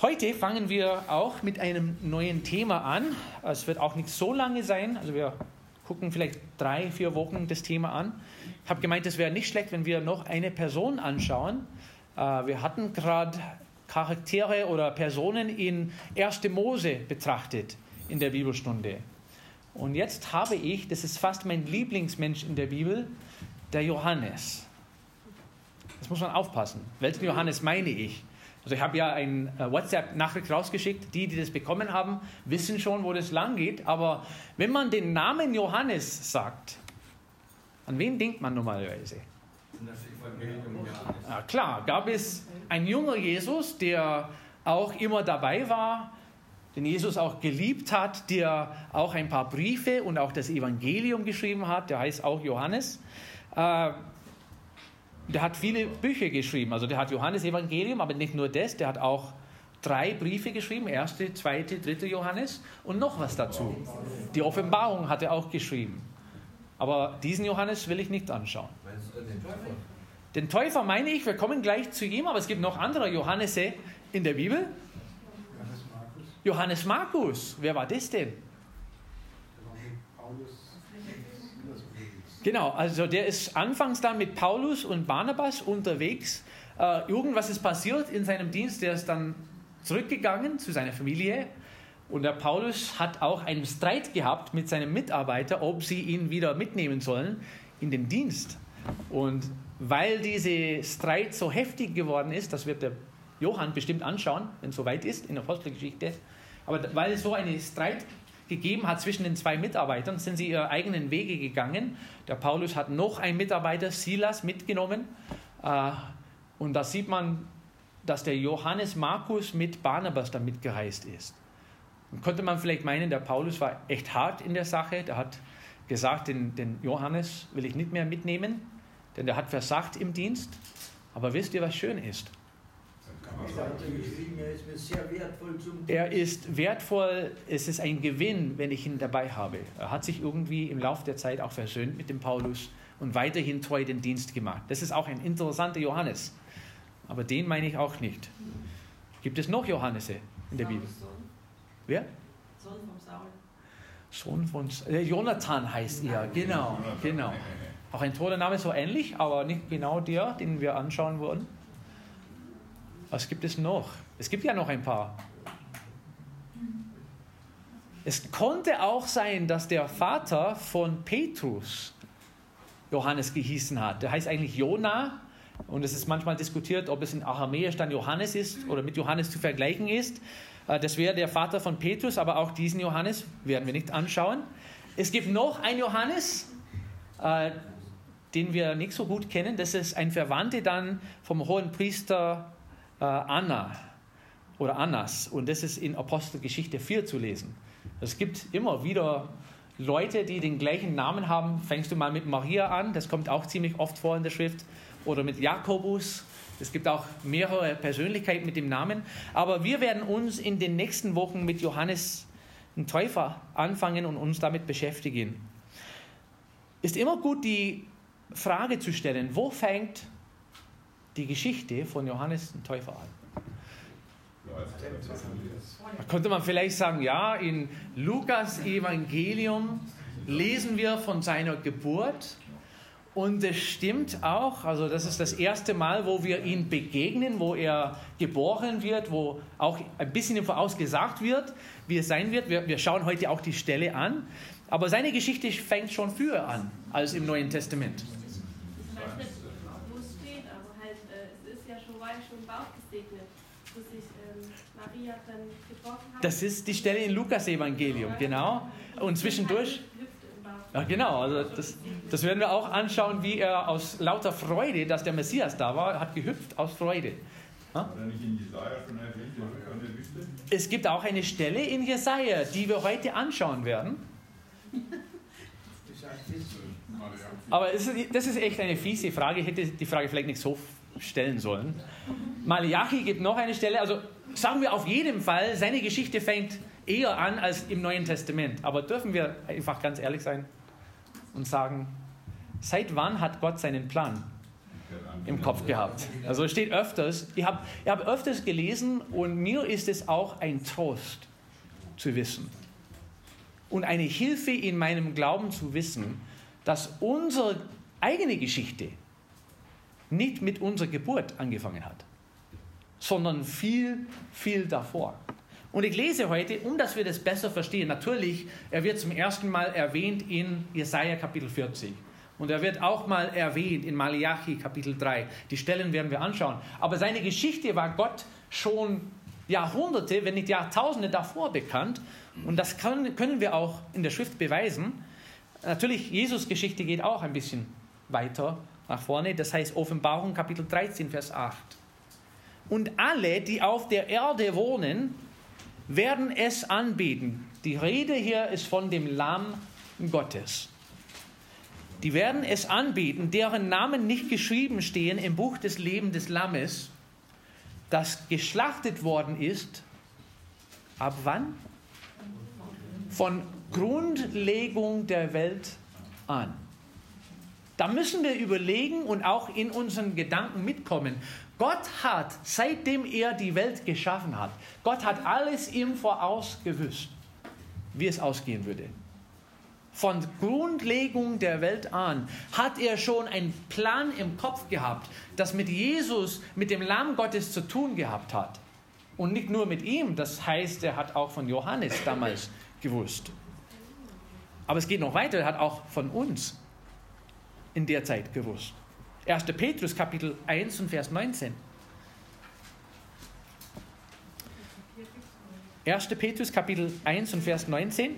Heute fangen wir auch mit einem neuen Thema an. Es wird auch nicht so lange sein. Also wir gucken vielleicht drei, vier Wochen das Thema an. Ich habe gemeint, es wäre nicht schlecht, wenn wir noch eine Person anschauen. Äh, wir hatten gerade Charaktere oder Personen in 1. Mose betrachtet in der Bibelstunde. Und jetzt habe ich, das ist fast mein Lieblingsmensch in der Bibel, der Johannes. Das muss man aufpassen. Welchen Johannes meine ich? Also ich habe ja ein äh, WhatsApp-Nachricht rausgeschickt. Die, die das bekommen haben, wissen schon, wo das lang geht. Aber wenn man den Namen Johannes sagt, an wen denkt man normalerweise? Ja, klar, gab es einen junger Jesus, der auch immer dabei war, den Jesus auch geliebt hat, der auch ein paar Briefe und auch das Evangelium geschrieben hat, der heißt auch Johannes. Der hat viele Bücher geschrieben. Also der hat Johannes Evangelium, aber nicht nur das, der hat auch drei Briefe geschrieben, erste, zweite, dritte Johannes und noch was dazu. Die Offenbarung hat er auch geschrieben. Aber diesen Johannes will ich nicht anschauen. Den Täufer meine ich, wir kommen gleich zu ihm, aber es gibt noch andere Johannese in der Bibel. Johannes Markus. Johannes Markus, wer war das denn? Paulus Genau, also der ist anfangs dann mit Paulus und Barnabas unterwegs. Äh, irgendwas ist passiert in seinem Dienst, der ist dann zurückgegangen zu seiner Familie. Und der Paulus hat auch einen Streit gehabt mit seinem Mitarbeiter, ob sie ihn wieder mitnehmen sollen in den Dienst. Und weil dieser Streit so heftig geworden ist, das wird der Johann bestimmt anschauen, wenn es soweit ist in der Apostelgeschichte, aber weil so einen Streit gegeben hat zwischen den zwei Mitarbeitern, sind sie ihre eigenen Wege gegangen. Der Paulus hat noch einen Mitarbeiter, Silas, mitgenommen. Äh, und da sieht man, dass der Johannes Markus mit Barnabas da mitgereist ist. Und könnte man vielleicht meinen, der Paulus war echt hart in der Sache. Der hat gesagt, den, den Johannes will ich nicht mehr mitnehmen, denn der hat versagt im Dienst. Aber wisst ihr, was schön ist? Er ist wertvoll, es ist ein Gewinn, wenn ich ihn dabei habe. Er hat sich irgendwie im Laufe der Zeit auch versöhnt mit dem Paulus und weiterhin treu den Dienst gemacht. Das ist auch ein interessanter Johannes. Aber den meine ich auch nicht. Gibt es noch Johannese in der Bibel? Wer? Sohn von Saul. Sohn von äh, Jonathan heißt er, genau, genau. Auch ein toller Name, so ähnlich, aber nicht genau der, den wir anschauen wollen. Was gibt es noch? Es gibt ja noch ein paar. Es konnte auch sein, dass der Vater von Petrus Johannes gehießen hat. Der heißt eigentlich Jona und es ist manchmal diskutiert, ob es in Aramäisch dann Johannes ist oder mit Johannes zu vergleichen ist. Äh, das wäre der Vater von Petrus, aber auch diesen Johannes werden wir nicht anschauen. Es gibt noch einen Johannes, äh, den wir nicht so gut kennen. Das ist ein Verwandter dann vom hohen Priester Anna oder Annas. Und das ist in Apostelgeschichte 4 zu lesen. Es gibt immer wieder Leute, die den gleichen Namen haben. Fängst du mal mit Maria an, das kommt auch ziemlich oft vor in der Schrift. Oder mit Jakobus. Es gibt auch mehrere Persönlichkeiten mit dem Namen. Aber wir werden uns in den nächsten Wochen mit Johannes den Täufer anfangen und uns damit beschäftigen. Ist immer gut, die Frage zu stellen, wo fängt die Geschichte von Johannes dem Täufer an. Da könnte man vielleicht sagen, ja, in Lukas Evangelium lesen wir von seiner Geburt und es stimmt auch, also das ist das erste Mal, wo wir ihn begegnen, wo er geboren wird, wo auch ein bisschen im Voraus gesagt wird, wie es sein wird. Wir, wir schauen heute auch die Stelle an, aber seine Geschichte fängt schon früher an als im Neuen Testament. Maria dann getroffen hat. Das ist die Stelle in Lukas-Evangelium, genau. Und zwischendurch. Ja, genau, also das, das werden wir auch anschauen, wie er aus lauter Freude, dass der Messias da war, hat gehüpft aus Freude. Es gibt auch eine Stelle in Jesaja, die wir heute anschauen werden. Aber das ist echt eine fiese Frage. Ich hätte die Frage vielleicht nicht so stellen sollen. Malachi gibt noch eine Stelle, also sagen wir auf jeden Fall, seine Geschichte fängt eher an als im Neuen Testament. Aber dürfen wir einfach ganz ehrlich sein und sagen, seit wann hat Gott seinen Plan? im Kopf gehabt. Also es steht öfters. Ich habe ich hab öfters gelesen und mir ist es auch ein Trost zu wissen und eine Hilfe in meinem Glauben zu wissen, dass unsere eigene Geschichte nicht mit unserer Geburt angefangen hat, sondern viel, viel davor. Und ich lese heute, um dass wir das besser verstehen, natürlich, er wird zum ersten Mal erwähnt in Jesaja Kapitel 40. Und er wird auch mal erwähnt in Malachi Kapitel 3. Die Stellen werden wir anschauen. Aber seine Geschichte war Gott schon Jahrhunderte, wenn nicht Jahrtausende davor bekannt. Und das können, können wir auch in der Schrift beweisen. Natürlich, Jesus Geschichte geht auch ein bisschen weiter nach vorne. Das heißt Offenbarung Kapitel 13, Vers 8. Und alle, die auf der Erde wohnen, werden es anbeten. Die Rede hier ist von dem Lamm Gottes. Die werden es anbeten, deren Namen nicht geschrieben stehen im Buch des Lebens des Lammes, das geschlachtet worden ist. Ab wann? Von Grundlegung der Welt an. Da müssen wir überlegen und auch in unseren Gedanken mitkommen. Gott hat, seitdem er die Welt geschaffen hat, Gott hat alles ihm voraus gewusst, wie es ausgehen würde. Von Grundlegung der Welt an hat er schon einen Plan im Kopf gehabt, das mit Jesus, mit dem Lamm Gottes zu tun gehabt hat. Und nicht nur mit ihm, das heißt, er hat auch von Johannes damals gewusst. Aber es geht noch weiter, er hat auch von uns in der Zeit gewusst. 1. Petrus Kapitel 1 und Vers 19. 1. Petrus Kapitel 1 und Vers 19.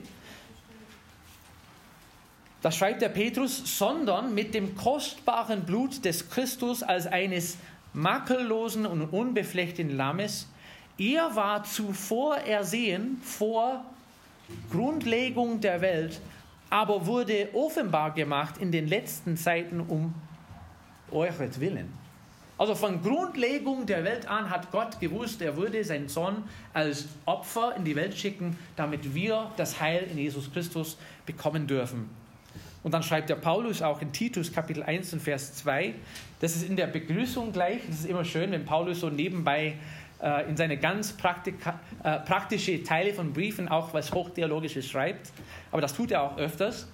Da schreibt der Petrus, sondern mit dem kostbaren Blut des Christus als eines makellosen und unbefleckten Lammes. Er war zuvor ersehen vor Grundlegung der Welt, aber wurde offenbar gemacht in den letzten Zeiten um euretwillen. Also von Grundlegung der Welt an hat Gott gewusst, er würde seinen Sohn als Opfer in die Welt schicken, damit wir das Heil in Jesus Christus bekommen dürfen. Und dann schreibt der Paulus auch in Titus Kapitel 1 und Vers 2, das ist in der Begrüßung gleich, das ist immer schön, wenn Paulus so nebenbei äh, in seine ganz Praktika, äh, praktische Teile von Briefen auch was Hochtheologisches schreibt, aber das tut er auch öfters.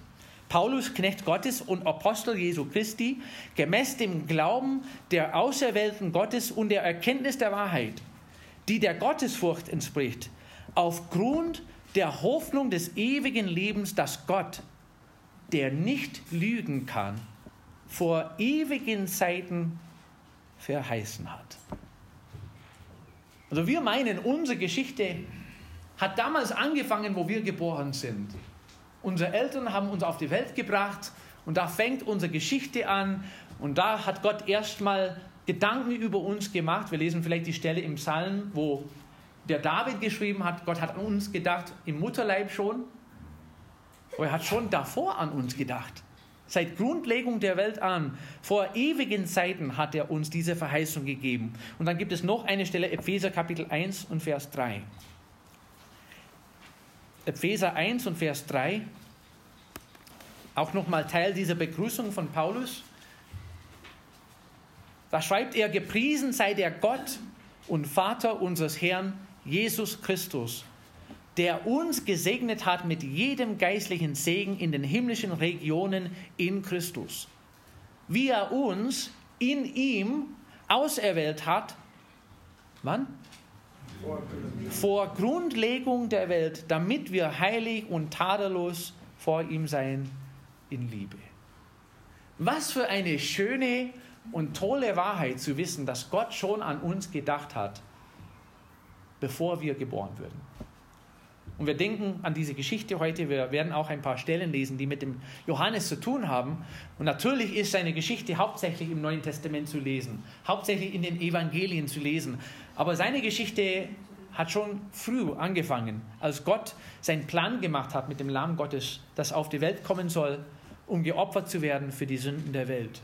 Paulus, Knecht Gottes und Apostel Jesu Christi, gemäß dem Glauben der Auserwählten Gottes und der Erkenntnis der Wahrheit, die der Gottesfurcht entspricht, aufgrund der Hoffnung des ewigen Lebens, das Gott, der nicht lügen kann, vor ewigen Zeiten verheißen hat. Also wir meinen, unsere Geschichte hat damals angefangen, wo wir geboren sind. Unsere Eltern haben uns auf die Welt gebracht und da fängt unsere Geschichte an und da hat Gott erstmal Gedanken über uns gemacht. Wir lesen vielleicht die Stelle im Psalm, wo der David geschrieben hat, Gott hat an uns gedacht, im Mutterleib schon. Aber er hat schon davor an uns gedacht. Seit Grundlegung der Welt an, vor ewigen Zeiten hat er uns diese Verheißung gegeben. Und dann gibt es noch eine Stelle, Epheser Kapitel 1 und Vers 3. Epheser 1 und Vers 3, auch nochmal Teil dieser Begrüßung von Paulus. Da schreibt er, gepriesen sei der Gott und Vater unseres Herrn Jesus Christus, der uns gesegnet hat mit jedem geistlichen Segen in den himmlischen Regionen in Christus. Wie er uns in ihm auserwählt hat, wann? vor Grundlegung der Welt, damit wir heilig und tadellos vor ihm sein in Liebe. Was für eine schöne und tolle Wahrheit zu wissen, dass Gott schon an uns gedacht hat, bevor wir geboren würden. Und wir denken an diese Geschichte heute. Wir werden auch ein paar Stellen lesen, die mit dem Johannes zu tun haben. Und natürlich ist seine Geschichte hauptsächlich im Neuen Testament zu lesen, hauptsächlich in den Evangelien zu lesen. Aber seine Geschichte hat schon früh angefangen, als Gott seinen Plan gemacht hat mit dem Lamm Gottes, das auf die Welt kommen soll, um geopfert zu werden für die Sünden der Welt.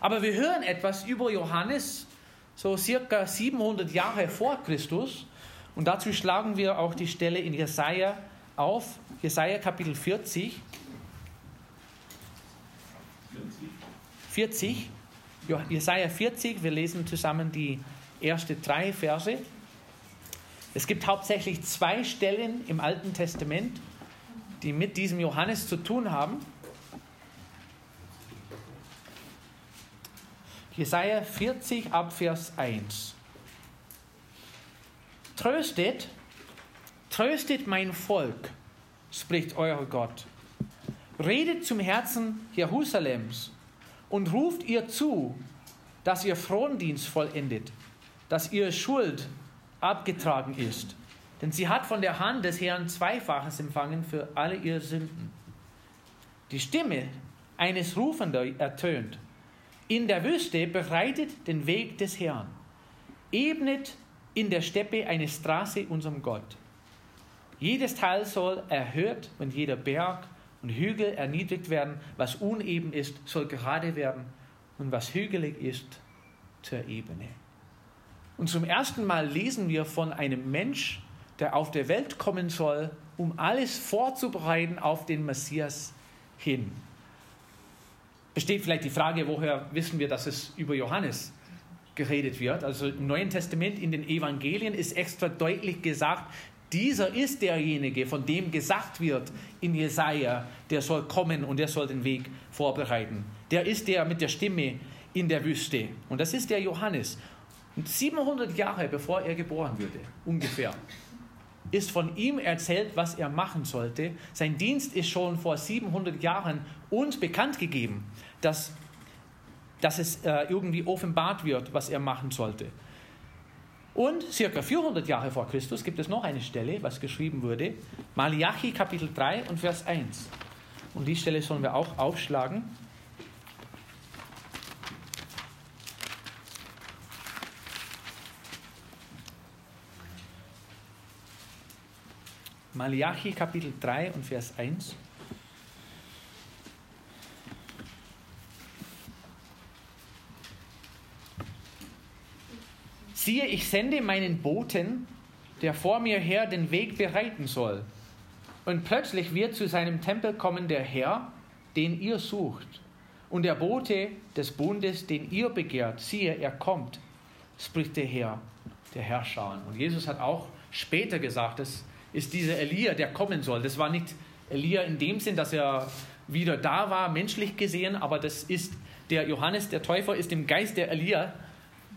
Aber wir hören etwas über Johannes, so circa 700 Jahre vor Christus. Und dazu schlagen wir auch die Stelle in Jesaja auf, Jesaja Kapitel 40. 40. Jesaja 40, wir lesen zusammen die ersten drei Verse. Es gibt hauptsächlich zwei Stellen im Alten Testament, die mit diesem Johannes zu tun haben. Jesaja 40 ab Vers 1. Tröstet, tröstet mein Volk, spricht euer Gott. Redet zum Herzen Jerusalems und ruft ihr zu, dass ihr Frondienst vollendet, dass ihr Schuld abgetragen ist. Denn sie hat von der Hand des Herrn Zweifaches empfangen für alle ihre Sünden. Die Stimme eines Rufenden ertönt. In der Wüste bereitet den Weg des Herrn. Ebnet in der Steppe eine Straße unserem Gott. Jedes Teil soll erhöht und jeder Berg und Hügel erniedrigt werden. Was uneben ist, soll gerade werden und was hügelig ist, zur Ebene. Und zum ersten Mal lesen wir von einem Mensch, der auf der Welt kommen soll, um alles vorzubereiten auf den Messias hin. Besteht vielleicht die Frage, woher wissen wir, dass es über Johannes geredet wird? Also im Neuen Testament, in den Evangelien ist extra deutlich gesagt, dieser ist derjenige, von dem gesagt wird in Jesaja, der soll kommen und der soll den Weg vorbereiten. Der ist der mit der Stimme in der Wüste. Und das ist der Johannes. Und 700 Jahre bevor er geboren wurde, ungefähr, ist von ihm erzählt, was er machen sollte. Sein Dienst ist schon vor 700 Jahren uns bekannt gegeben, dass, dass es äh, irgendwie offenbart wird, was er machen sollte. Und circa 400 Jahre vor Christus gibt es noch eine Stelle, was geschrieben wurde, Malachi Kapitel 3 und Vers 1. Und die Stelle sollen wir auch aufschlagen. Malachi Kapitel 3 und Vers 1. Siehe, ich sende meinen Boten, der vor mir her den Weg bereiten soll. Und plötzlich wird zu seinem Tempel kommen der Herr, den ihr sucht. Und der Bote des Bundes, den ihr begehrt, siehe, er kommt, spricht der Herr, der Herrscher. Und Jesus hat auch später gesagt, dass ist dieser Elia, der kommen soll. Das war nicht Elia in dem Sinn, dass er wieder da war, menschlich gesehen, aber das ist der Johannes, der Täufer, ist im Geist der Elia,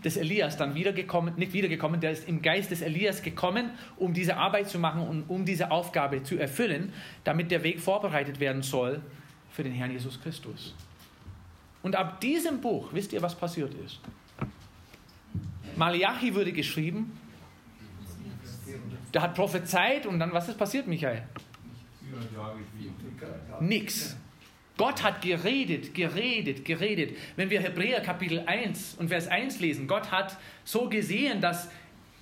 des Elias dann wiedergekommen, nicht wiedergekommen, der ist im Geist des Elias gekommen, um diese Arbeit zu machen und um diese Aufgabe zu erfüllen, damit der Weg vorbereitet werden soll für den Herrn Jesus Christus. Und ab diesem Buch, wisst ihr, was passiert ist? Malachi wurde geschrieben, der hat prophezeit und dann, was ist passiert, Michael? Nix. Gott hat geredet, geredet, geredet. Wenn wir Hebräer Kapitel 1 und Vers 1 lesen, Gott hat so gesehen, dass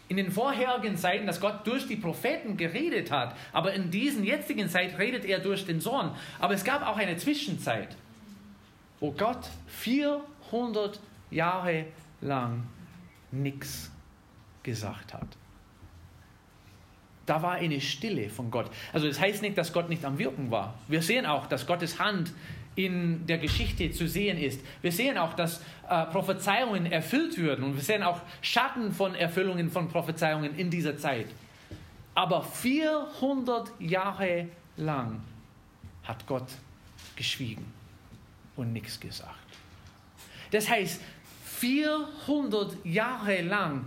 in den vorherigen Zeiten, dass Gott durch die Propheten geredet hat, aber in diesen jetzigen Zeit redet er durch den Sohn. Aber es gab auch eine Zwischenzeit, wo Gott 400 Jahre lang nichts gesagt hat da war eine Stille von Gott. Also das heißt nicht, dass Gott nicht am Wirken war. Wir sehen auch, dass Gottes Hand in der Geschichte zu sehen ist. Wir sehen auch, dass äh, Prophezeiungen erfüllt würden und wir sehen auch Schatten von Erfüllungen von Prophezeiungen in dieser Zeit. Aber 400 Jahre lang hat Gott geschwiegen und nichts gesagt. Das heißt, 400 Jahre lang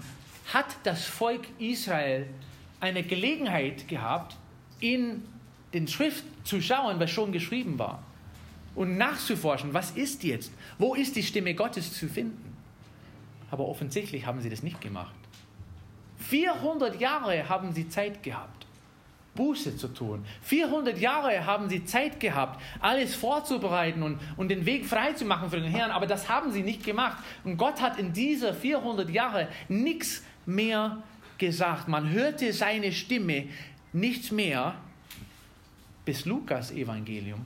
hat das Volk Israel eine Gelegenheit gehabt, in den Schrift zu schauen, was schon geschrieben war und nachzuforschen, was ist jetzt, wo ist die Stimme Gottes zu finden. Aber offensichtlich haben sie das nicht gemacht. 400 Jahre haben sie Zeit gehabt, Buße zu tun. 400 Jahre haben sie Zeit gehabt, alles vorzubereiten und, und den Weg frei zu machen für den Herrn, aber das haben sie nicht gemacht. Und Gott hat in diese 400 Jahre nichts mehr gesagt. Man hörte seine Stimme nichts mehr bis Lukas Evangelium,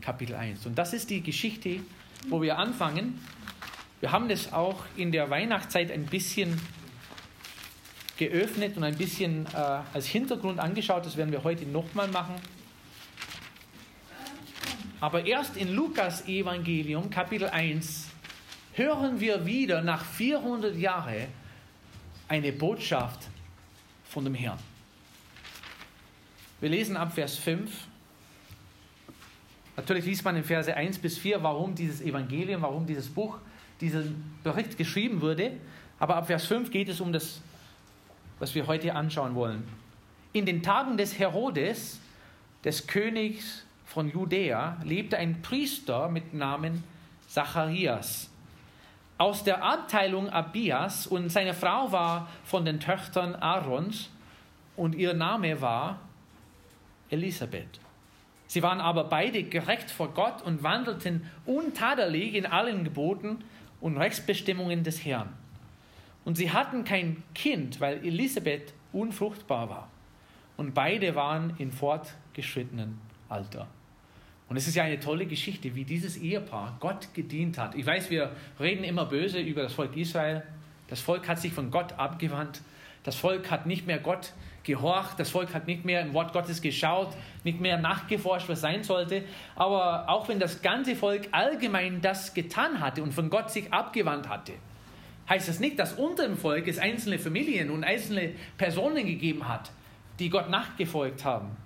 Kapitel 1. Und das ist die Geschichte, wo wir anfangen. Wir haben das auch in der Weihnachtszeit ein bisschen geöffnet und ein bisschen äh, als Hintergrund angeschaut. Das werden wir heute nochmal machen. Aber erst in Lukas Evangelium, Kapitel 1, hören wir wieder nach 400 Jahren eine Botschaft von dem Herrn. Wir lesen ab Vers 5. Natürlich liest man in Verse 1 bis 4, warum dieses Evangelium, warum dieses Buch, dieser Bericht geschrieben wurde. Aber ab Vers 5 geht es um das, was wir heute anschauen wollen. In den Tagen des Herodes, des Königs von Judäa, lebte ein Priester mit Namen Zacharias aus der Abteilung Abias und seine Frau war von den Töchtern Aarons und ihr Name war Elisabeth. Sie waren aber beide gerecht vor Gott und wandelten untadelig in allen Geboten und Rechtsbestimmungen des Herrn. Und sie hatten kein Kind, weil Elisabeth unfruchtbar war. Und beide waren in fortgeschrittenen Alter. Und es ist ja eine tolle Geschichte, wie dieses Ehepaar Gott gedient hat. Ich weiß, wir reden immer böse über das Volk Israel. Das Volk hat sich von Gott abgewandt. Das Volk hat nicht mehr Gott gehorcht. Das Volk hat nicht mehr im Wort Gottes geschaut, nicht mehr nachgeforscht, was sein sollte. Aber auch wenn das ganze Volk allgemein das getan hatte und von Gott sich abgewandt hatte, heißt das nicht, dass unter dem Volk es einzelne Familien und einzelne Personen gegeben hat, die Gott nachgefolgt haben.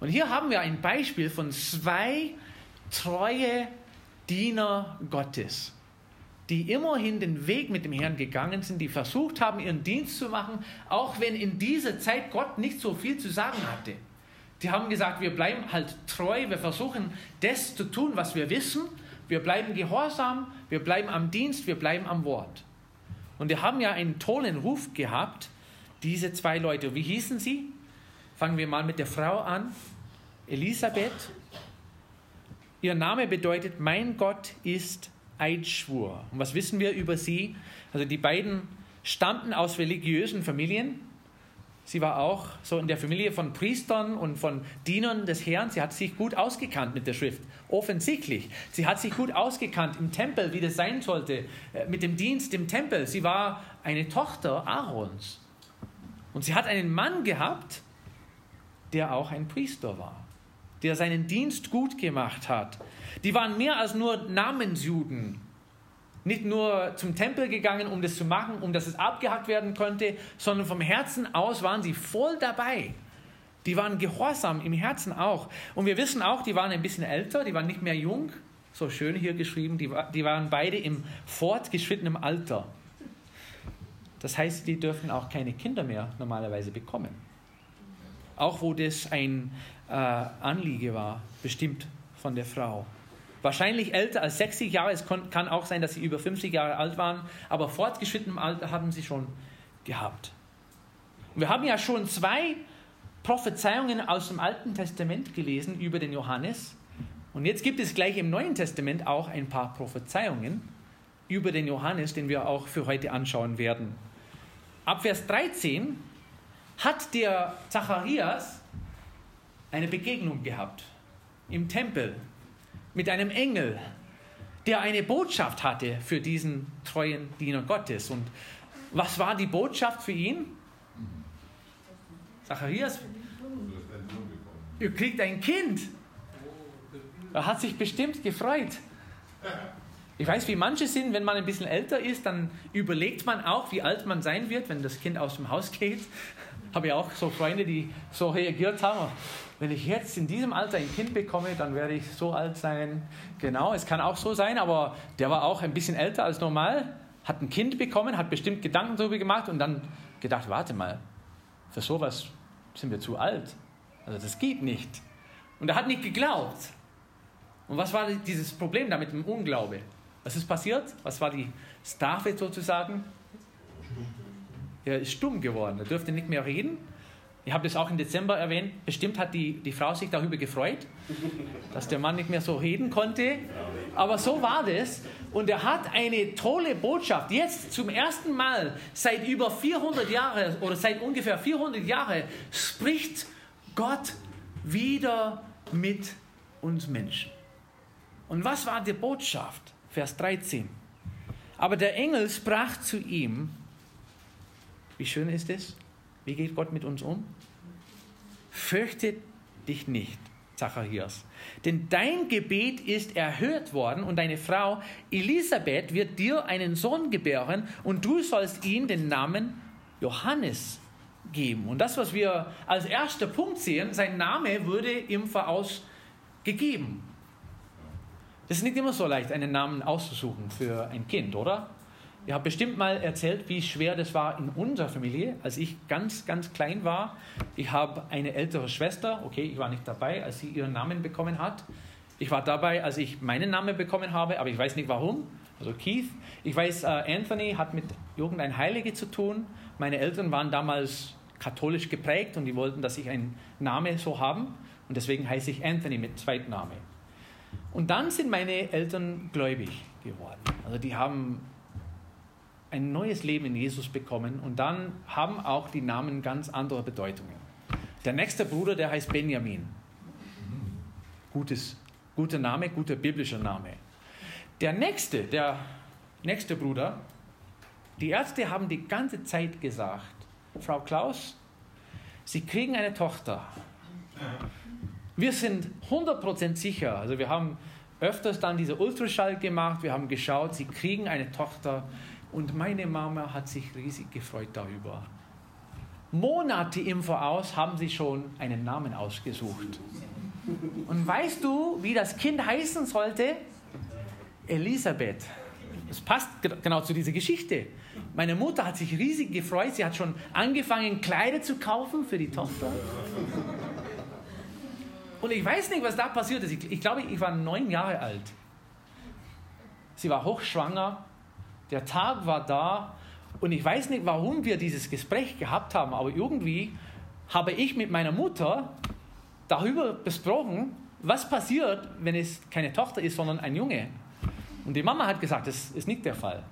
Und hier haben wir ein Beispiel von zwei treue Diener Gottes, die immerhin den Weg mit dem Herrn gegangen sind, die versucht haben, ihren Dienst zu machen, auch wenn in dieser Zeit Gott nicht so viel zu sagen hatte. Die haben gesagt, wir bleiben halt treu, wir versuchen das zu tun, was wir wissen, wir bleiben gehorsam, wir bleiben am Dienst, wir bleiben am Wort. Und die haben ja einen tollen Ruf gehabt, diese zwei Leute. Wie hießen sie? Fangen wir mal mit der Frau an. Elisabeth. Ihr Name bedeutet, mein Gott ist Eidschwur. Und was wissen wir über sie? Also die beiden stammten aus religiösen Familien. Sie war auch so in der Familie von Priestern und von Dienern des Herrn. Sie hat sich gut ausgekannt mit der Schrift. Offensichtlich. Sie hat sich gut ausgekannt im Tempel, wie das sein sollte, äh, mit dem Dienst im Tempel. Sie war eine Tochter Aarons. Und sie hat einen Mann gehabt, der auch ein Priester war, der seinen Dienst gut gemacht hat. Die waren mehr als nur Namensjuden. Nicht nur zum Tempel gegangen, um das zu machen, um dass es abgehackt werden konnte, sondern vom Herzen aus waren sie voll dabei. Die waren gehorsam im Herzen auch. Und wir wissen auch, die waren ein bisschen älter, die waren nicht mehr jung. So schön hier geschrieben, die, die waren beide im fortgeschrittenen Alter. Das heißt, die dürfen auch keine Kinder mehr normalerweise bekommen auch wo das ein äh, Anliege war, bestimmt von der Frau. Wahrscheinlich älter als 60 Jahre, es kann auch sein, dass sie über 50 Jahre alt waren, aber fortgeschrittenem Alter haben sie schon gehabt. Wir haben ja schon zwei Prophezeiungen aus dem Alten Testament gelesen über den Johannes. Und jetzt gibt es gleich im Neuen Testament auch ein paar Prophezeiungen über den Johannes, den wir auch für heute anschauen werden. Ab Vers 13 hat der Zacharias eine Begegnung gehabt im Tempel mit einem Engel, der eine Botschaft hatte für diesen treuen Diener Gottes. Und was war die Botschaft für ihn? Zacharias, ihr kriegt ein Kind. Er hat sich bestimmt gefreut. Ich weiß, wie manche sind, wenn man ein bisschen älter ist, dann überlegt man auch, wie alt man sein wird, wenn das Kind aus dem Haus geht habe ja auch so Freunde, die so reagiert haben. Wenn ich jetzt in diesem Alter ein Kind bekomme, dann werde ich so alt sein. Genau, es kann auch so sein, aber der war auch ein bisschen älter als normal, hat ein Kind bekommen, hat bestimmt Gedanken darüber gemacht und dann gedacht, warte mal, für sowas sind wir zu alt. Also das geht nicht. Und er hat nicht geglaubt. Und was war dieses Problem da mit dem Unglaube? Was ist passiert? Was war die Strafe sozusagen? Er ist stumm geworden, er dürfte nicht mehr reden. Ich habe das auch im Dezember erwähnt. Bestimmt hat die, die Frau sich darüber gefreut, dass der Mann nicht mehr so reden konnte. Aber so war das. Und er hat eine tolle Botschaft. Jetzt zum ersten Mal seit über 400 Jahren oder seit ungefähr 400 Jahren spricht Gott wieder mit uns Menschen. Und was war die Botschaft? Vers 13. Aber der Engel sprach zu ihm, wie schön ist es? Wie geht Gott mit uns um? Fürchte dich nicht, Zacharias. Denn dein Gebet ist erhört worden und deine Frau Elisabeth wird dir einen Sohn gebären und du sollst ihm den Namen Johannes geben. Und das, was wir als erster Punkt sehen, sein Name wurde ihm vorausgegeben. Das ist nicht immer so leicht, einen Namen auszusuchen für ein Kind, oder? Ich habe bestimmt mal erzählt, wie schwer das war in unserer Familie, als ich ganz, ganz klein war. Ich habe eine ältere Schwester, okay, ich war nicht dabei, als sie ihren Namen bekommen hat. Ich war dabei, als ich meinen Namen bekommen habe, aber ich weiß nicht warum. Also Keith. Ich weiß, äh, Anthony hat mit irgendein Heilige zu tun. Meine Eltern waren damals katholisch geprägt und die wollten, dass ich einen Namen so haben. Und deswegen heiße ich Anthony mit Zweitname. Und dann sind meine Eltern gläubig geworden. Also die haben ein neues Leben in Jesus bekommen und dann haben auch die Namen ganz andere Bedeutungen. Der nächste Bruder, der heißt Benjamin. Gutes, guter Name, guter biblischer Name. Der nächste, der nächste Bruder, die Ärzte haben die ganze Zeit gesagt, Frau Klaus, Sie kriegen eine Tochter. Wir sind 100% sicher, also wir haben öfters dann diese Ultraschall gemacht, wir haben geschaut, Sie kriegen eine Tochter und meine Mama hat sich riesig gefreut darüber. Monate im Voraus haben sie schon einen Namen ausgesucht. Und weißt du, wie das Kind heißen sollte? Elisabeth. Das passt genau zu dieser Geschichte. Meine Mutter hat sich riesig gefreut. Sie hat schon angefangen, Kleider zu kaufen für die Tochter. Und ich weiß nicht, was da passiert ist. Ich, ich glaube, ich war neun Jahre alt. Sie war hochschwanger der Tag war da und ich weiß nicht, warum wir dieses Gespräch gehabt haben, aber irgendwie habe ich mit meiner Mutter darüber besprochen, was passiert, wenn es keine Tochter ist, sondern ein Junge. Und die Mama hat gesagt, das ist nicht der Fall.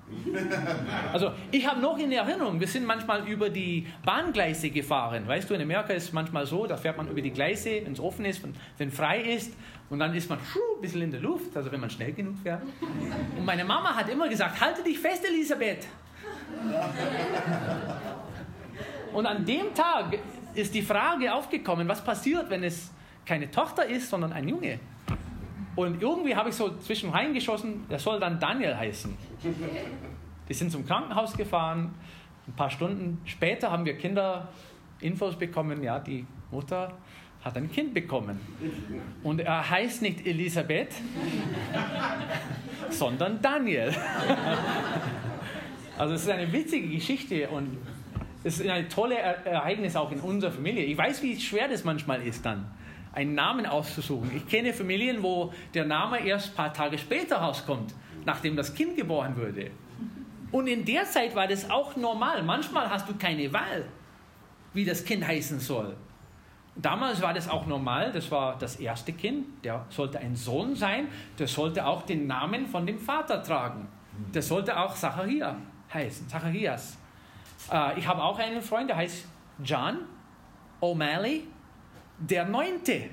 Also ich habe noch in Erinnerung, wir sind manchmal über die Bahngleise gefahren. Weißt du, in Amerika ist es manchmal so, da fährt man über die Gleise, wenn es offen ist, wenn frei ist. Und dann ist man ein bisschen in der Luft, also wenn man schnell genug fährt. Und meine Mama hat immer gesagt, halte dich fest, Elisabeth. Und an dem Tag ist die Frage aufgekommen, was passiert, wenn es keine Tochter ist, sondern ein Junge. Und irgendwie habe ich so zwischen reingeschossen, der soll dann Daniel heißen. Die sind zum Krankenhaus gefahren. Ein paar Stunden später haben wir Kinderinfos bekommen, ja, die Mutter hat ein Kind bekommen. Und er heißt nicht Elisabeth, sondern Daniel. Also es ist eine witzige Geschichte und es ist ein tolles Ereignis auch in unserer Familie. Ich weiß, wie schwer das manchmal ist dann einen Namen auszusuchen. Ich kenne Familien, wo der Name erst ein paar Tage später rauskommt, nachdem das Kind geboren wurde. Und in der Zeit war das auch normal. Manchmal hast du keine Wahl, wie das Kind heißen soll. Damals war das auch normal, das war das erste Kind, der sollte ein Sohn sein, der sollte auch den Namen von dem Vater tragen. Der sollte auch Zachariah heißen, Zacharias. Äh, ich habe auch einen Freund, der heißt John O'Malley der Neunte.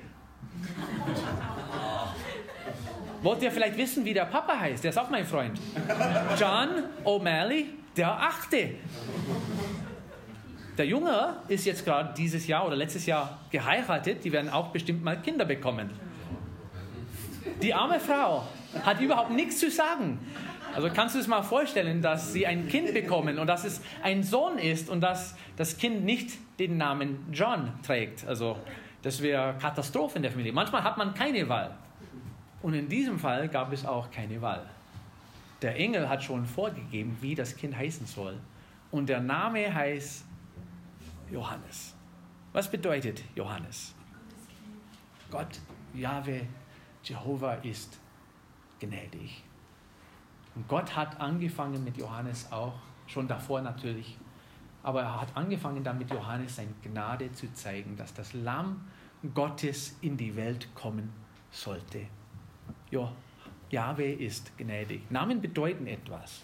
Wollt ihr vielleicht wissen, wie der Papa heißt? Der ist auch mein Freund. John O'Malley, der Achte. Der Junge ist jetzt gerade dieses Jahr oder letztes Jahr geheiratet. Die werden auch bestimmt mal Kinder bekommen. Die arme Frau hat überhaupt nichts zu sagen. Also kannst du es mal vorstellen, dass sie ein Kind bekommen und dass es ein Sohn ist und dass das Kind nicht den Namen John trägt. Also das wäre Katastrophe in der Familie. Manchmal hat man keine Wahl. Und in diesem Fall gab es auch keine Wahl. Der Engel hat schon vorgegeben, wie das Kind heißen soll. Und der Name heißt Johannes. Was bedeutet Johannes? Gott, Jahwe, Jehova ist gnädig. Und Gott hat angefangen mit Johannes auch, schon davor natürlich, aber er hat angefangen damit Johannes seine Gnade zu zeigen, dass das Lamm Gottes in die Welt kommen sollte. Ja, Jahwe ist gnädig. Namen bedeuten etwas.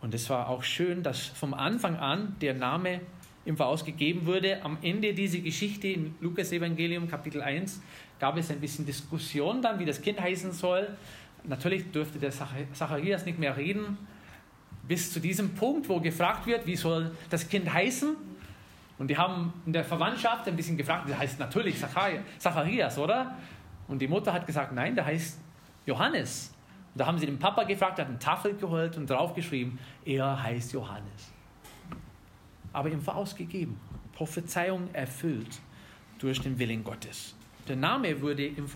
Und es war auch schön, dass vom Anfang an der Name ihm vorausgegeben wurde. Am Ende dieser Geschichte im Lukas-Evangelium, Kapitel 1, gab es ein bisschen Diskussion dann, wie das Kind heißen soll. Natürlich dürfte der Zacharias nicht mehr reden, bis zu diesem Punkt, wo gefragt wird, wie soll das Kind heißen. Und die haben in der Verwandtschaft ein bisschen gefragt, der heißt natürlich Zacharias, oder? Und die Mutter hat gesagt, nein, der heißt Johannes. Und da haben sie den Papa gefragt, hat eine Tafel geholt und draufgeschrieben, er heißt Johannes. Aber ihm vorausgegeben, Prophezeiung erfüllt durch den Willen Gottes. Der Name wurde ihm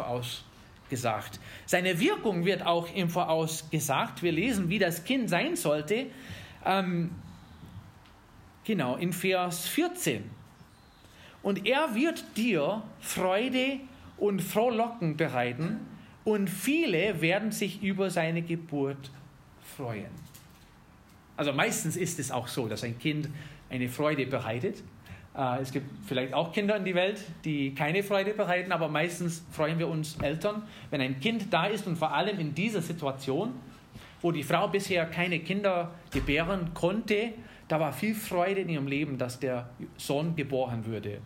vorausgesagt. Seine Wirkung wird auch ihm vorausgesagt. Wir lesen, wie das Kind sein sollte. Ähm, genau, in Vers 14. Und er wird dir Freude und Frohlocken bereiten und viele werden sich über seine Geburt freuen. Also meistens ist es auch so, dass ein Kind eine Freude bereitet. Äh, es gibt vielleicht auch Kinder in die Welt, die keine Freude bereiten, aber meistens freuen wir uns Eltern, wenn ein Kind da ist und vor allem in dieser Situation, wo die Frau bisher keine Kinder gebären konnte, da war viel Freude in ihrem Leben, dass der Sohn geboren würde.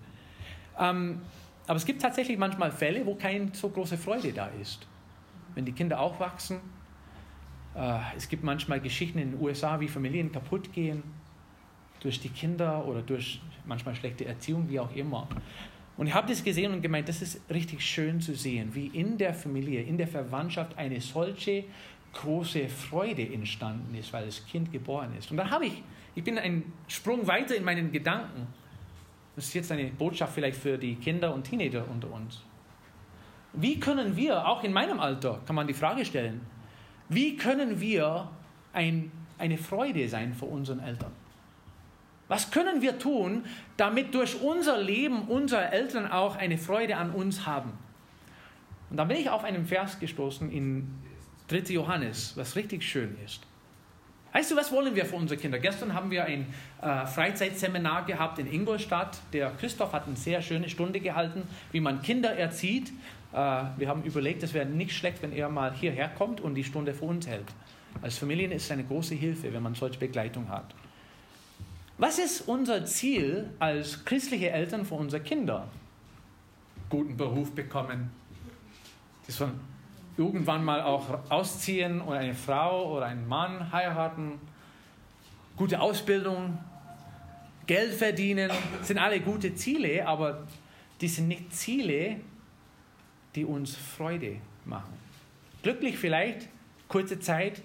Ähm, aber es gibt tatsächlich manchmal Fälle, wo keine so große Freude da ist wenn die Kinder auch wachsen. Äh, es gibt manchmal Geschichten in den USA, wie Familien kaputt gehen durch die Kinder oder durch manchmal schlechte Erziehung, wie auch immer. Und ich habe das gesehen und gemeint, das ist richtig schön zu sehen, wie in der Familie, in der Verwandtschaft eine solche große Freude entstanden ist, weil das Kind geboren ist. Und dann habe ich, ich bin einen Sprung weiter in meinen Gedanken. Das ist jetzt eine Botschaft vielleicht für die Kinder und Teenager unter uns. Wie können wir, auch in meinem Alter, kann man die Frage stellen, wie können wir ein, eine Freude sein für unseren Eltern? Was können wir tun, damit durch unser Leben unsere Eltern auch eine Freude an uns haben? Und da bin ich auf einen Vers gestoßen in 3. Johannes, was richtig schön ist. Weißt du, was wollen wir für unsere Kinder? Gestern haben wir ein äh, Freizeitseminar gehabt in Ingolstadt. Der Christoph hat eine sehr schöne Stunde gehalten, wie man Kinder erzieht. Äh, wir haben überlegt, es wäre nicht schlecht, wenn er mal hierher kommt und die Stunde für uns hält. Als Familien ist es eine große Hilfe, wenn man solche Begleitung hat. Was ist unser Ziel als christliche Eltern für unsere Kinder? Guten Beruf bekommen, dass wir irgendwann mal auch ausziehen oder eine Frau oder einen Mann heiraten, gute Ausbildung, Geld verdienen, sind alle gute Ziele, aber die sind nicht Ziele, die uns Freude machen. Glücklich vielleicht, kurze Zeit,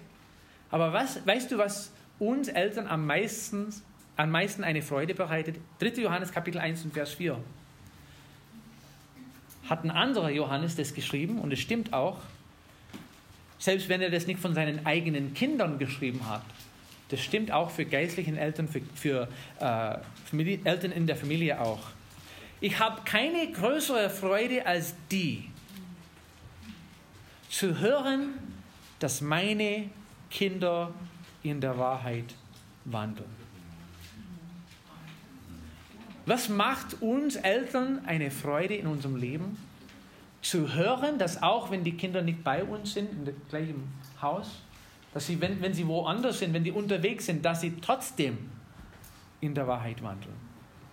aber was, weißt du, was uns Eltern am meisten, am meisten eine Freude bereitet? 3. Johannes Kapitel 1 und Vers 4. Hat ein anderer Johannes das geschrieben und es stimmt auch, selbst wenn er das nicht von seinen eigenen Kindern geschrieben hat. Das stimmt auch für geistlichen Eltern, für, für äh, Familie, Eltern in der Familie auch. Ich habe keine größere Freude als die, zu hören, dass meine Kinder in der Wahrheit wandeln. Was macht uns Eltern eine Freude in unserem Leben? Zu hören, dass auch wenn die Kinder nicht bei uns sind, in dem gleichen Haus, dass sie, wenn, wenn sie woanders sind, wenn die unterwegs sind, dass sie trotzdem in der Wahrheit wandeln.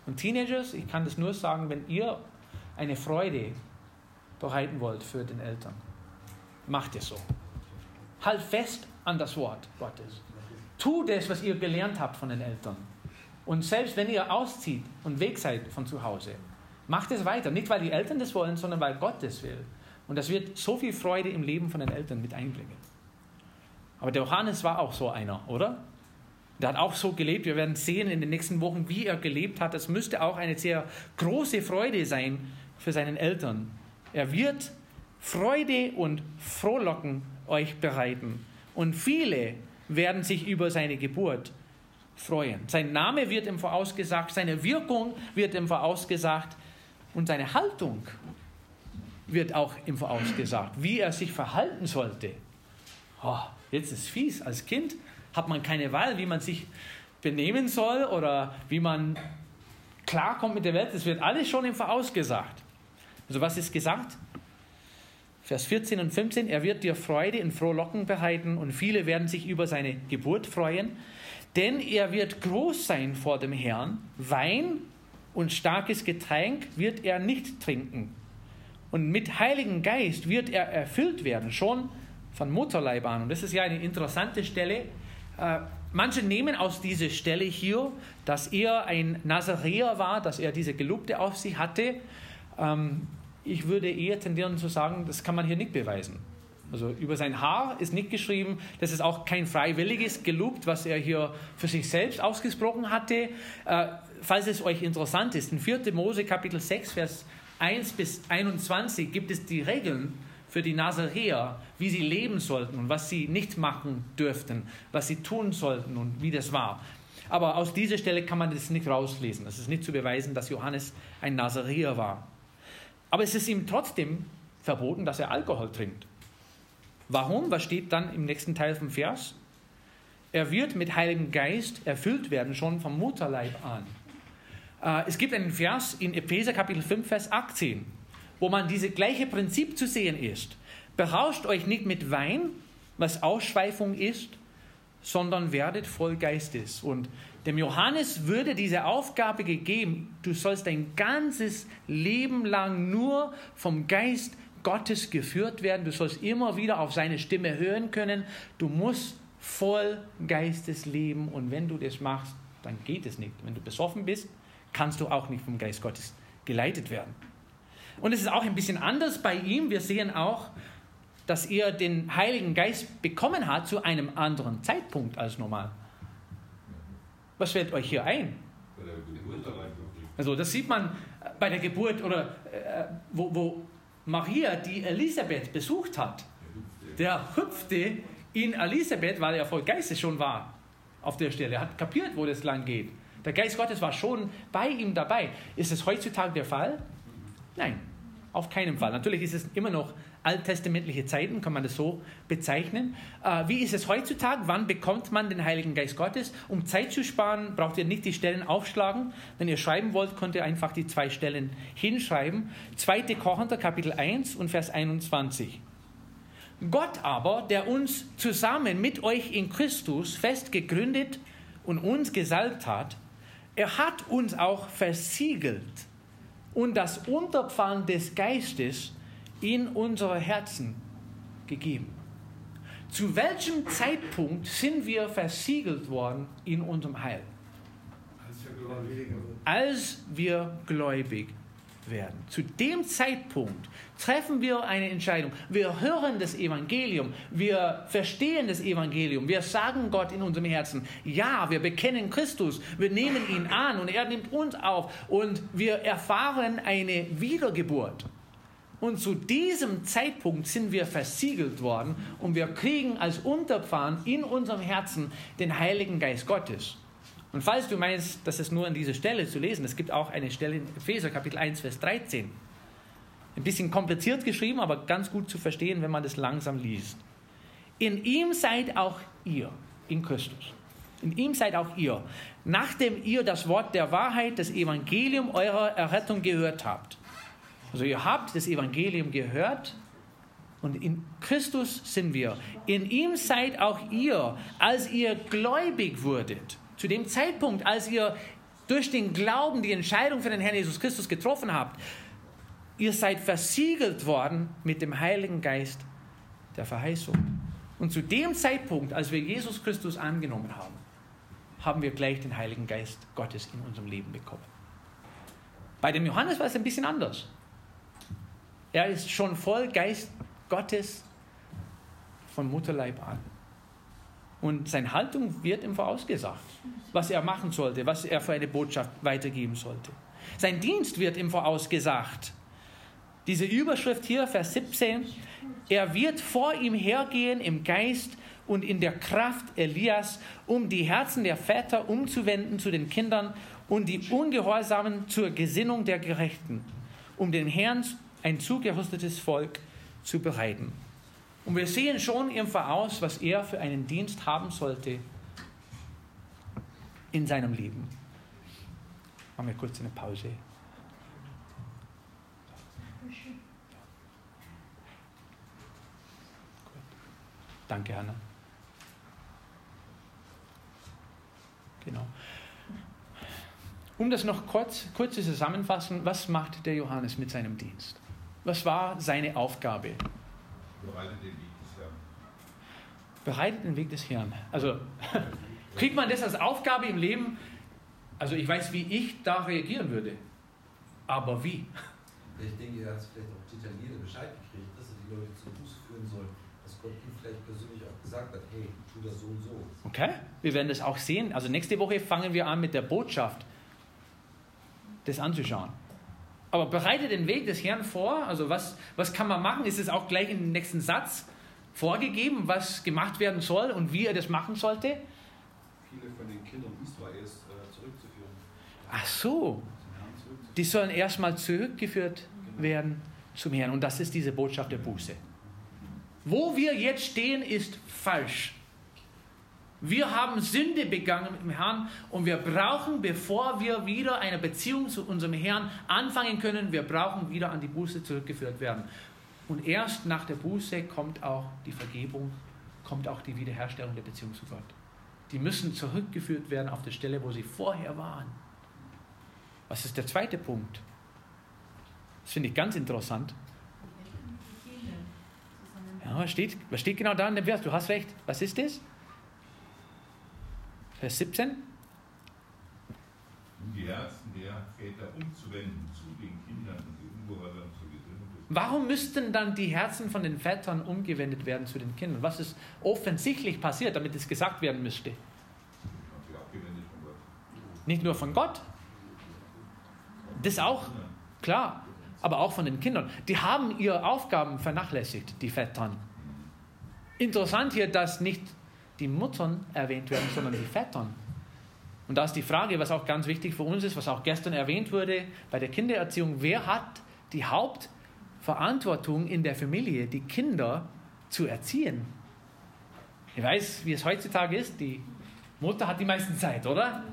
Und Teenagers, ich kann das nur sagen, wenn ihr eine Freude bereiten wollt für den Eltern, macht es so. Halt fest an das Wort Gottes. Tu das, was ihr gelernt habt von den Eltern. Und selbst wenn ihr auszieht und weg seid von zu Hause, macht es weiter. Nicht, weil die Eltern das wollen, sondern weil Gott das will. Und das wird so viel Freude im Leben von den Eltern mit einbringen. Aber der Johannes war auch so einer, oder? Der hat auch so gelebt. Wir werden sehen in den nächsten Wochen, wie er gelebt hat. Das müsste auch eine sehr große Freude sein für seinen Eltern. Er wird Freude und Frohlocken euch bereiten. Und viele werden sich über seine Geburt freuen. Sein Name wird ihm vorausgesagt, seine Wirkung wird ihm vorausgesagt und seine Haltung wird auch ihm vorausgesagt, wie er sich verhalten sollte. Oh, jetzt ist es fies. Als Kind hat man keine Wahl, wie man sich benehmen soll oder wie man klarkommt mit der Welt. Das wird alles schon ihm vorausgesagt. Also was ist gesagt? Vers 14 und 15, er wird dir Freude in Frohlocken bereiten und viele werden sich über seine Geburt freuen, denn er wird groß sein vor dem Herrn. Wein und starkes Getränk wird er nicht trinken. Und mit Heiligen Geist wird er erfüllt werden, schon von Mutterleib an. Und das ist ja eine interessante Stelle. Äh, manche nehmen aus dieser Stelle hier, dass er ein Nazaräer war, dass er diese Gelübde auf sich hatte. Ähm, ich würde eher tendieren zu sagen, das kann man hier nicht beweisen. Also über sein Haar ist nicht geschrieben, das ist auch kein freiwilliges Gelobt, was er hier für sich selbst ausgesprochen hatte. Äh, falls es euch interessant ist, in 4. Mose Kapitel 6, Vers 1 bis 21 gibt es die Regeln für die Nazaräer, wie sie leben sollten und was sie nicht machen dürften, was sie tun sollten und wie das war. Aber aus dieser Stelle kann man das nicht rauslesen. Es ist nicht zu beweisen, dass Johannes ein Nazaräer war. Aber es ist ihm trotzdem verboten, dass er Alkohol trinkt. Warum? Was steht dann im nächsten Teil vom Vers? Er wird mit Heiligem Geist erfüllt werden, schon vom Mutterleib an. Äh, es gibt einen Vers in Epheser Kapitel 5, Vers 18 wo man dieses gleiche Prinzip zu sehen ist. Berauscht euch nicht mit Wein, was Ausschweifung ist, sondern werdet voll Geistes. Und dem Johannes würde diese Aufgabe gegeben, du sollst dein ganzes Leben lang nur vom Geist Gottes geführt werden. Du sollst immer wieder auf seine Stimme hören können. Du musst voll Geistes leben. Und wenn du das machst, dann geht es nicht. Wenn du besoffen bist, kannst du auch nicht vom Geist Gottes geleitet werden. Und es ist auch ein bisschen anders bei ihm. Wir sehen auch, dass er den Heiligen Geist bekommen hat zu einem anderen Zeitpunkt als normal. Was fällt euch hier ein? Also das sieht man bei der Geburt oder äh, wo, wo Maria die Elisabeth besucht hat. Der hüpfte in Elisabeth, weil er voll Geistes schon war auf der Stelle, hat kapiert, wo das lang geht. Der Geist Gottes war schon bei ihm dabei. Ist es heutzutage der Fall? Nein, auf keinen Fall. Natürlich ist es immer noch alttestamentliche Zeiten, kann man das so bezeichnen. Äh, wie ist es heutzutage? Wann bekommt man den Heiligen Geist Gottes? Um Zeit zu sparen, braucht ihr nicht die Stellen aufschlagen. Wenn ihr schreiben wollt, könnt ihr einfach die zwei Stellen hinschreiben. 2. Korinther Kapitel 1 und Vers 21. Gott aber, der uns zusammen mit euch in Christus fest gegründet und uns gesalbt hat, er hat uns auch versiegelt und das Unterpfand des Geistes in unsere Herzen gegeben. Zu welchem Zeitpunkt sind wir versiegelt worden in unserem Heil? Als wir gläubig werden. Zu dem Zeitpunkt treffen wir eine Entscheidung. Wir hören das Evangelium, wir verstehen das Evangelium, wir sagen Gott in unserem Herzen, ja, wir bekennen Christus, wir nehmen ihn an und er nimmt uns auf und wir erfahren eine Wiedergeburt. Und zu diesem Zeitpunkt sind wir versiegelt worden und wir kriegen als Unterpfand in unserem Herzen den Heiligen Geist Gottes. Und falls du meinst, das ist nur an dieser Stelle zu lesen, es gibt auch eine Stelle in Epheser Kapitel 1, Vers 13. Ein bisschen kompliziert geschrieben, aber ganz gut zu verstehen, wenn man das langsam liest. In ihm seid auch ihr, in Christus. In ihm seid auch ihr, nachdem ihr das Wort der Wahrheit, das Evangelium eurer Errettung gehört habt. Also ihr habt das Evangelium gehört und in Christus sind wir. In ihm seid auch ihr, als ihr gläubig wurdet zu dem Zeitpunkt, als ihr durch den Glauben die Entscheidung für den Herrn Jesus Christus getroffen habt, ihr seid versiegelt worden mit dem Heiligen Geist der Verheißung. Und zu dem Zeitpunkt, als wir Jesus Christus angenommen haben, haben wir gleich den Heiligen Geist Gottes in unserem Leben bekommen. Bei dem Johannes war es ein bisschen anders. Er ist schon voll Geist Gottes von Mutterleib an. Und seine Haltung wird ihm vorausgesagt, was er machen sollte, was er für eine Botschaft weitergeben sollte. Sein Dienst wird ihm vorausgesagt. Diese Überschrift hier, Vers 17, er wird vor ihm hergehen im Geist und in der Kraft Elias, um die Herzen der Väter umzuwenden zu den Kindern und die Ungehorsamen zur Gesinnung der Gerechten, um den Herrn ein zugerüstetes Volk zu bereiten. Und wir sehen schon im Voraus, was er für einen Dienst haben sollte in seinem Leben. Machen wir kurz eine Pause. Danke, Hanna. Genau. Um das noch kurz, kurz zu zusammenfassen, was macht der Johannes mit seinem Dienst? Was war seine Aufgabe? Bereitet den Weg des Herrn. Bereitet den Weg des Herrn. Also, Kriegt man das als Aufgabe im Leben? Also ich weiß, wie ich da reagieren würde. Aber wie? Ich denke, er hat vielleicht auch detailliert Bescheid gekriegt, dass er die Leute zu Buße führen soll. Dass Gott ihm vielleicht persönlich auch gesagt hat, hey, tu das so und so. Okay, wir werden das auch sehen. Also nächste Woche fangen wir an mit der Botschaft, das anzuschauen. Aber bereite den Weg des Herrn vor. Also was, was kann man machen? Ist es auch gleich im nächsten Satz vorgegeben, was gemacht werden soll und wie er das machen sollte? Viele von den Kindern Israels äh, zurückzuführen. Ach so. Die sollen erstmal zurückgeführt genau. werden zum Herrn. Und das ist diese Botschaft der Buße. Wo wir jetzt stehen, ist falsch. Wir haben Sünde begangen mit dem Herrn und wir brauchen, bevor wir wieder eine Beziehung zu unserem Herrn anfangen können, wir brauchen wieder an die Buße zurückgeführt werden. Und erst nach der Buße kommt auch die Vergebung, kommt auch die Wiederherstellung der Beziehung zu Gott. Die müssen zurückgeführt werden auf die Stelle, wo sie vorher waren. Was ist der zweite Punkt? Das finde ich ganz interessant. Ja, was steht, was steht genau da in dem Vers? Du hast recht. Was ist das? Vers 17. Um die Herzen der Väter umzuwenden zu den Kindern und die Ungehorsam zu Gesinnung. Warum müssten dann die Herzen von den Vätern umgewendet werden zu den Kindern? Was ist offensichtlich passiert, damit es gesagt werden müsste? Nicht nur von Gott. Das auch, klar, aber auch von den Kindern. Die haben ihre Aufgaben vernachlässigt, die Vätern. Interessant hier, dass nicht die Muttern erwähnt werden, sondern die Vätern. Und da ist die Frage, was auch ganz wichtig für uns ist, was auch gestern erwähnt wurde bei der Kindererziehung, wer hat die Hauptverantwortung in der Familie, die Kinder zu erziehen? Ich weiß, wie es heutzutage ist, die Mutter hat die meiste Zeit, oder?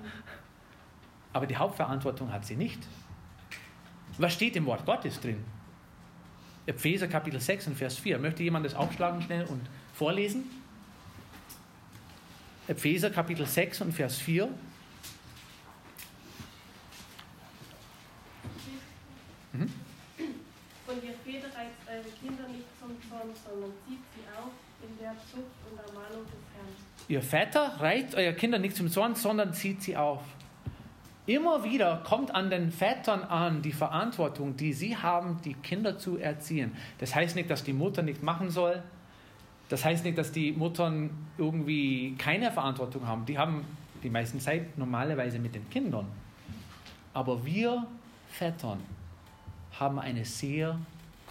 Aber die Hauptverantwortung hat sie nicht. Was steht im Wort Gottes drin? Epheser Kapitel 6 und Vers 4. Möchte jemand das aufschlagen schnell und vorlesen? Epheser Kapitel 6 und Vers 4. Mhm. Und ihr Väter reizt eure Kinder nicht zum Zorn, sondern zieht sie auf in der Zucht und Ermahnung des Herrn. Ihr Väter reizt eure Kinder nicht zum Zorn, sondern zieht sie auf. Immer wieder kommt an den Vätern an die Verantwortung, die sie haben, die Kinder zu erziehen. Das heißt nicht, dass die Mutter nicht machen soll, das heißt nicht, dass die Muttern irgendwie keine Verantwortung haben. Die haben die meiste Zeit normalerweise mit den Kindern. Aber wir Vätern haben eine sehr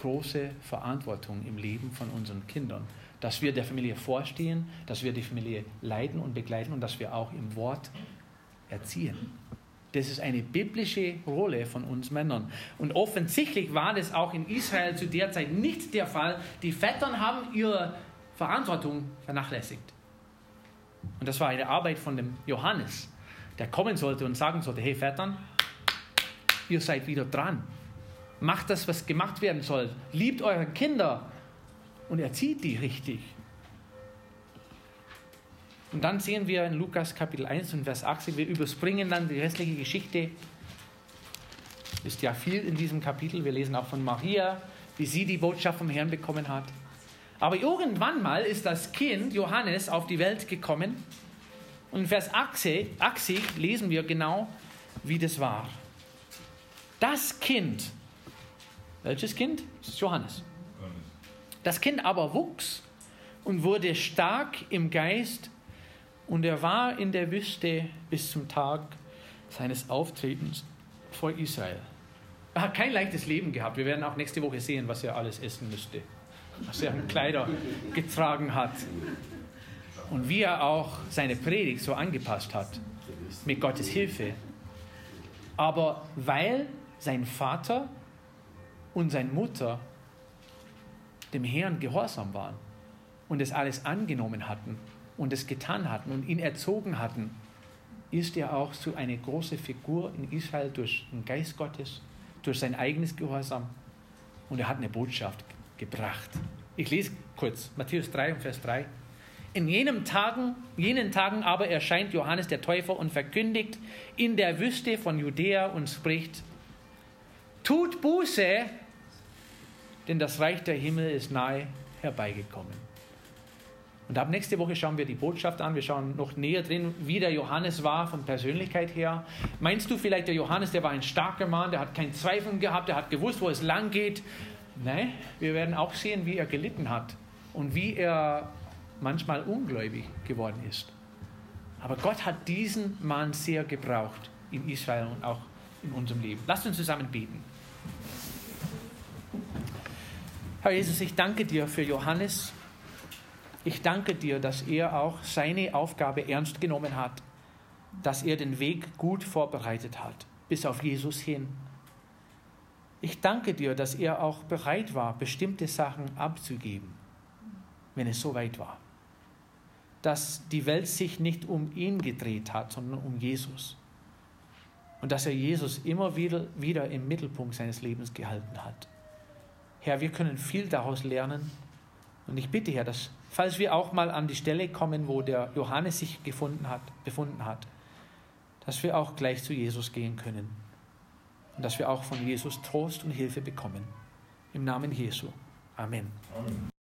große Verantwortung im Leben von unseren Kindern. Dass wir der Familie vorstehen, dass wir die Familie leiten und begleiten und dass wir auch im Wort erziehen. Das ist eine biblische Rolle von uns Männern. Und offensichtlich war das auch in Israel zu der Zeit nicht der Fall. Die Vätern haben ihre Verantwortung vernachlässigt. Und das war eine Arbeit von dem Johannes, der kommen sollte und sagen sollte, hey Vätern, ihr seid wieder dran. Macht das, was gemacht werden soll. Liebt eure Kinder und erzieht die richtig. Und dann sehen wir in Lukas Kapitel 1 und Vers 18, wir überspringen dann die restliche Geschichte. Ist ja viel in diesem Kapitel. Wir lesen auch von Maria, wie sie die Botschaft vom Herrn bekommen hat. Aber irgendwann mal ist das Kind Johannes auf die Welt gekommen. Und in Vers 80 lesen wir genau, wie das war. Das Kind, welches Kind? Das ist Johannes. Das Kind aber wuchs und wurde stark im Geist und er war in der Wüste bis zum Tag seines Auftretens vor Israel. Er hat kein leichtes Leben gehabt. Wir werden auch nächste Woche sehen, was er alles essen müsste was er an Kleider getragen hat. Und wie er auch seine Predigt so angepasst hat, mit Gottes Hilfe. Aber weil sein Vater und seine Mutter dem Herrn gehorsam waren und es alles angenommen hatten und es getan hatten und ihn erzogen hatten, ist er auch zu einer großen Figur in Israel durch den Geist Gottes, durch sein eigenes Gehorsam und er hat eine Botschaft gebracht. Ich lese kurz Matthäus 3 Vers 3. In jenen Tagen, jenen Tagen aber erscheint Johannes der Täufer und verkündigt in der Wüste von Judäa und spricht: Tut Buße, denn das Reich der Himmel ist nahe herbeigekommen. Und ab nächste Woche schauen wir die Botschaft an. Wir schauen noch näher drin, wie der Johannes war von Persönlichkeit her. Meinst du vielleicht, der Johannes, der war ein starker Mann, der hat keinen Zweifel gehabt, der hat gewusst, wo es lang geht? Nein, wir werden auch sehen, wie er gelitten hat und wie er manchmal ungläubig geworden ist. Aber Gott hat diesen Mann sehr gebraucht in Israel und auch in unserem Leben. Lasst uns zusammen beten. Herr Jesus, ich danke dir für Johannes. Ich danke dir, dass er auch seine Aufgabe ernst genommen hat, dass er den Weg gut vorbereitet hat, bis auf Jesus hin. Ich danke dir, dass er auch bereit war, bestimmte Sachen abzugeben, wenn es so weit war. Dass die Welt sich nicht um ihn gedreht hat, sondern um Jesus. Und dass er Jesus immer wieder, wieder im Mittelpunkt seines Lebens gehalten hat. Herr, wir können viel daraus lernen. Und ich bitte, Herr, dass, falls wir auch mal an die Stelle kommen, wo der Johannes sich gefunden hat, befunden hat, dass wir auch gleich zu Jesus gehen können. Und dass wir auch von Jesus Trost und Hilfe bekommen. Im Namen Jesu. Amen. Amen.